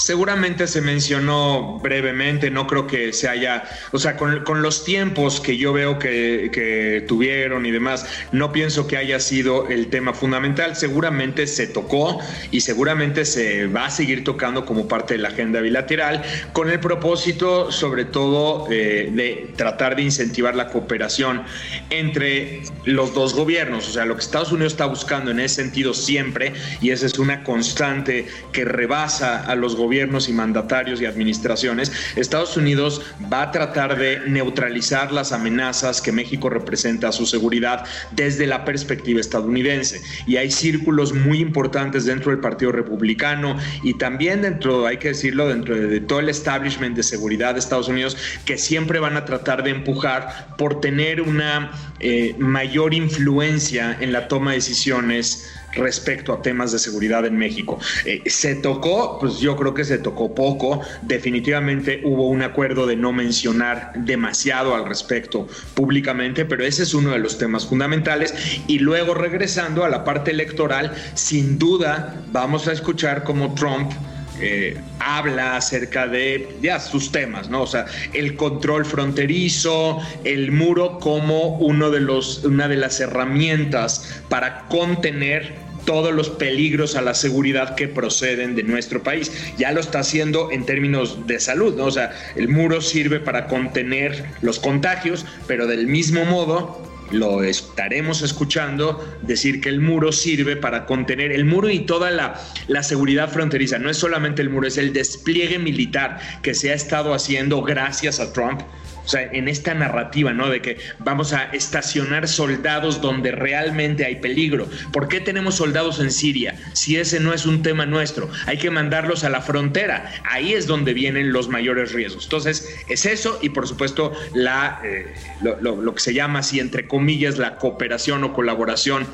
S6: Seguramente se mencionó brevemente, no creo que se haya, o sea, con, los tiempos que yo veo que, que, tuvieron y demás, no pienso que haya sido el tema fundamental. Seguramente se tocó y seguramente se va a seguir tocando como parte de la agenda bilateral, con el propósito, sobre todo, eh, de tratar de incentivar la cooperación entre los dos gobiernos. O sea, lo que Estados Unidos está buscando en ese sentido siempre, y esa es una constante que rebasa a los gobiernos, gobiernos y mandatarios y administraciones, Estados Unidos va a tratar de neutralizar las amenazas que México representa a su seguridad desde la perspectiva estadounidense. Y hay círculos muy importantes dentro del Partido Republicano y también dentro, hay que decirlo, dentro de todo el establishment de seguridad de Estados Unidos que siempre van a tratar de empujar por tener una eh, mayor influencia en la toma de decisiones respecto a temas de seguridad en México. Eh, se tocó, pues yo creo que se tocó poco. Definitivamente hubo un acuerdo de no mencionar demasiado al respecto públicamente, pero ese es uno de los temas fundamentales. Y luego regresando a la parte electoral, sin duda vamos a escuchar cómo Trump eh, habla acerca de ya sus temas, ¿no? O sea, el control fronterizo, el muro como uno de los, una de las herramientas para contener todos los peligros a la seguridad que proceden de nuestro país. Ya lo está haciendo en términos de salud, ¿no? O sea, el muro sirve para contener los contagios, pero del mismo modo lo estaremos escuchando decir que el muro sirve para contener el muro y toda la, la, seguridad fronteriza. No es solamente el muro, es el despliegue militar que se ha estado haciendo gracias a Trump o sea, en esta narrativa, ¿no? De que vamos a estacionar soldados donde realmente hay peligro. ¿Por qué tenemos soldados en Siria si ese no es un tema nuestro? Hay que mandarlos a la frontera. Ahí es donde vienen los mayores riesgos. Entonces, es eso y por supuesto la, eh, lo, que se llama así, entre comillas, la cooperación o colaboración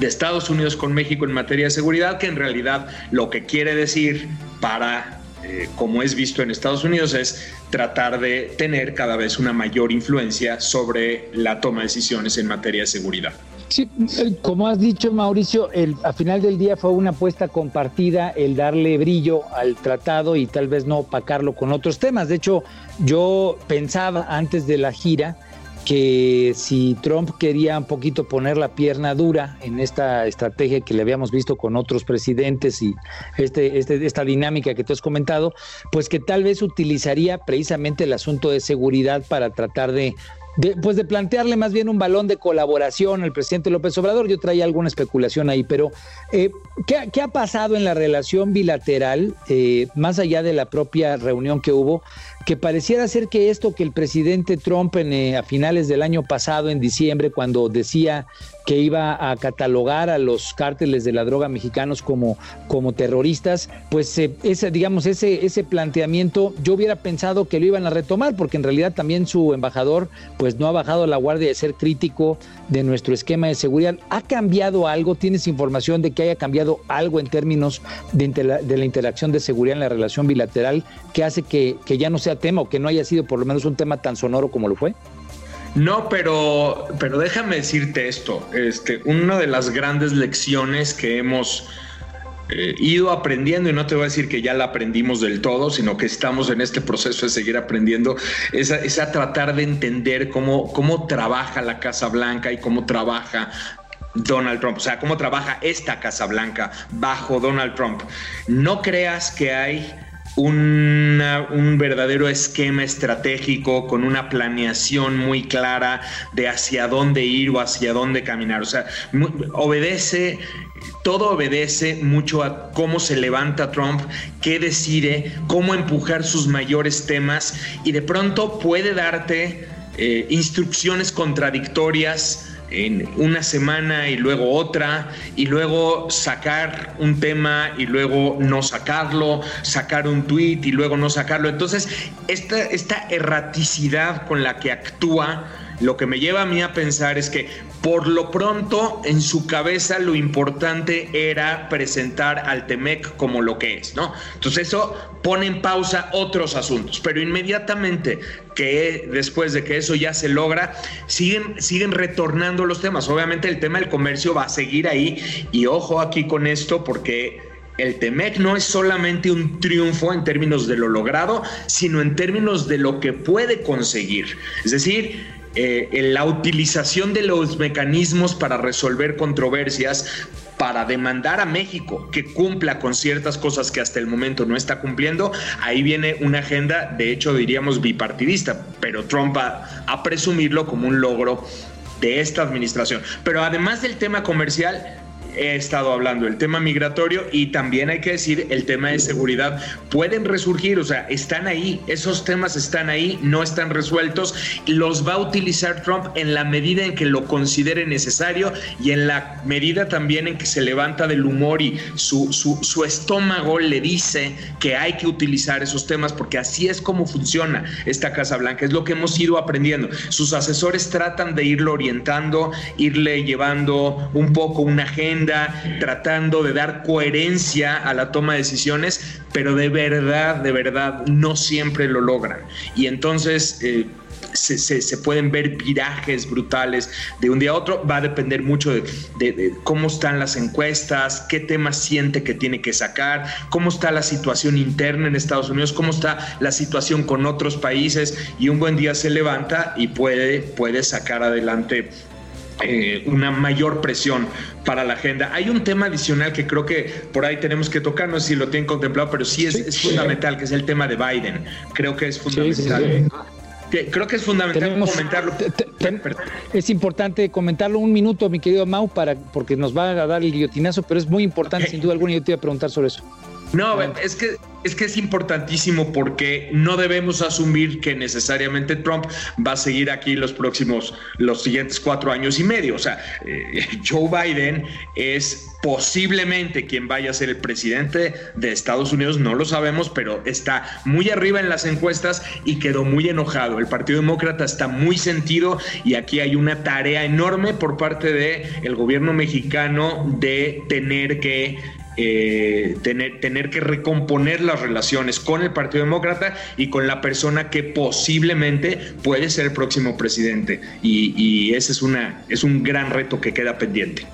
S6: de Estados Unidos con México en materia de seguridad, que en realidad lo que quiere decir para eh, como es visto en Estados Unidos, es tratar de tener cada vez una mayor influencia sobre la toma de decisiones en materia de seguridad.
S2: Sí, eh, como has dicho Mauricio, el, a final del día fue una apuesta compartida el darle brillo al tratado y tal vez no opacarlo con otros temas. De hecho, yo pensaba antes de la gira, que si Trump quería un poquito poner la pierna dura en esta estrategia que le habíamos visto con otros presidentes y este, este, esta dinámica que tú has comentado, pues que tal vez utilizaría precisamente el asunto de seguridad para tratar de pues de plantearle más bien un balón de colaboración al presidente López Obrador. Yo traía alguna especulación ahí, pero eh, ¿qué, ha pasado en la relación bilateral, eh, más allá de la propia reunión que hubo, que pareciera ser que esto que el presidente Trump en, eh, a finales del año pasado, en diciembre, cuando decía que iba a catalogar a los cárteles de la droga mexicanos como, como terroristas, pues eh, ese, digamos, ese, ese planteamiento yo hubiera pensado que lo iban a retomar, porque en realidad también su embajador pues no ha bajado la guardia de ser crítico de nuestro esquema de seguridad. ¿Ha cambiado algo? ¿Tienes información de que haya cambiado algo en términos de, de la interacción de seguridad en la relación bilateral que hace que, que ya no sea tema o que no haya sido por lo menos un tema tan sonoro como lo fue?
S6: No, pero, pero déjame decirte esto. Este, una de las grandes lecciones que hemos eh, ido aprendiendo, y no te voy a decir que ya la aprendimos del todo, sino que estamos en este proceso de seguir aprendiendo, es a, tratar de entender cómo, cómo trabaja la Casa Blanca y cómo trabaja Donald Trump, o sea, cómo trabaja esta Casa Blanca bajo Donald Trump. No creas que hay un verdadero esquema estratégico con una planeación muy clara de hacia dónde ir o hacia dónde caminar. O sea, obedece, todo obedece mucho a cómo se levanta Trump, qué decide, cómo empujar sus mayores temas y de pronto puede darte eh, instrucciones contradictorias en una semana y luego otra, y luego sacar un tema y luego no sacarlo, sacar un tweet y luego no sacarlo. Entonces, esta, esta erraticidad con la que actúa lo que me lleva a mí a pensar es que por lo pronto en su cabeza lo importante era presentar al Temec como lo que es, ¿no? Entonces eso pone en pausa otros asuntos, pero inmediatamente que después de que eso ya se logra, siguen, siguen retornando los temas. Obviamente el tema del comercio va a seguir ahí y ojo aquí con esto porque el TEMEC no es solamente un triunfo en términos de lo logrado, sino en términos de lo que puede conseguir. Es decir, eh, la utilización de los mecanismos para resolver controversias, para demandar a México que cumpla con ciertas cosas que hasta el momento no está cumpliendo, ahí viene una agenda, de hecho diríamos bipartidista, pero Trump va a presumirlo como un logro de esta administración. Pero además del tema comercial, he estado hablando, el tema migratorio y también hay que decir el tema de seguridad, pueden resurgir, o sea, están ahí, esos temas están ahí, no están resueltos, los va a utilizar Trump en la medida en que lo considere necesario y en la medida también en que se levanta del humor y su, su, estómago le dice que hay que utilizar esos temas porque así es como funciona esta Casa Blanca, es lo que hemos ido aprendiendo. Sus asesores tratan de irlo orientando, irle llevando un poco una agenda, tratando de dar coherencia a la toma de decisiones, pero de verdad, de verdad, no siempre lo logran. Y entonces... Eh, se, pueden ver virajes brutales de un día a otro. Va a depender mucho de, cómo están las encuestas, qué temas siente que tiene que sacar, cómo está la situación interna en Estados Unidos, cómo está la situación con otros países. Y un buen día se levanta y puede, puede sacar adelante eh, una mayor presión para la agenda. Hay un tema adicional que creo que por ahí tenemos que tocar, no sé si lo tienen contemplado, pero sí es, fundamental, que es el tema de Biden. Creo que es fundamental. creo que es fundamental comentarlo.
S2: es importante comentarlo un minuto, mi querido Mau, para, porque nos va a dar el guillotinazo, pero es muy importante, sin duda alguna, yo te iba a preguntar sobre eso.
S6: No, es que es que es importantísimo porque no debemos asumir que necesariamente Trump va a seguir aquí los próximos, los siguientes cuatro años y medio. O sea, eh, Joe Biden es posiblemente quien vaya a ser el presidente de Estados Unidos, no lo sabemos, pero está muy arriba en las encuestas y quedó muy enojado. El Partido Demócrata está muy sentido y aquí hay una tarea enorme por parte del el gobierno mexicano de tener que eh, tener, tener que recomponer las relaciones con el Partido Demócrata y con la persona que posiblemente puede ser el próximo presidente. Y, y ese es, una, es un gran reto que queda pendiente.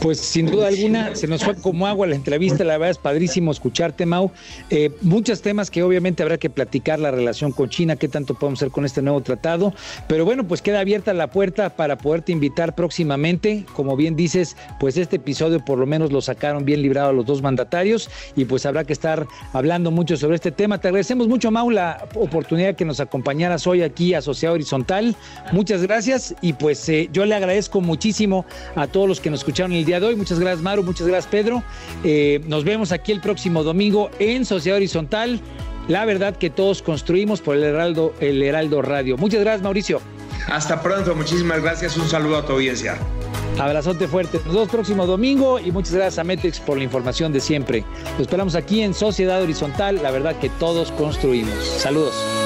S2: Pues sin duda alguna se nos fue como agua la entrevista, la verdad es padrísimo escucharte, Mau. Eh, muchos temas que obviamente habrá que platicar, la relación con China, qué tanto podemos hacer con este nuevo tratado, pero bueno, pues queda abierta la puerta para poderte invitar próximamente. Como bien dices, pues este episodio por lo menos lo sacaron bien librado a los dos mandatarios y pues habrá que estar hablando mucho sobre este tema. Te agradecemos mucho, Mau, la oportunidad que nos acompañaras hoy aquí, Asociado Horizontal. Muchas gracias y pues eh, yo le agradezco muchísimo a todos los que nos escucharon el día de hoy. Muchas gracias, Maru. Muchas gracias, Pedro. Eh, nos vemos aquí el próximo domingo en Sociedad Horizontal. La verdad que todos construimos por el Heraldo, el Heraldo Radio. Muchas gracias, Mauricio.
S6: Hasta pronto. Muchísimas gracias. Un saludo a tu audiencia.
S2: Abrazote fuerte. Nos vemos próximo domingo y muchas gracias a Metex por la información de siempre. Lo esperamos aquí en Sociedad Horizontal, la verdad que todos construimos. Saludos.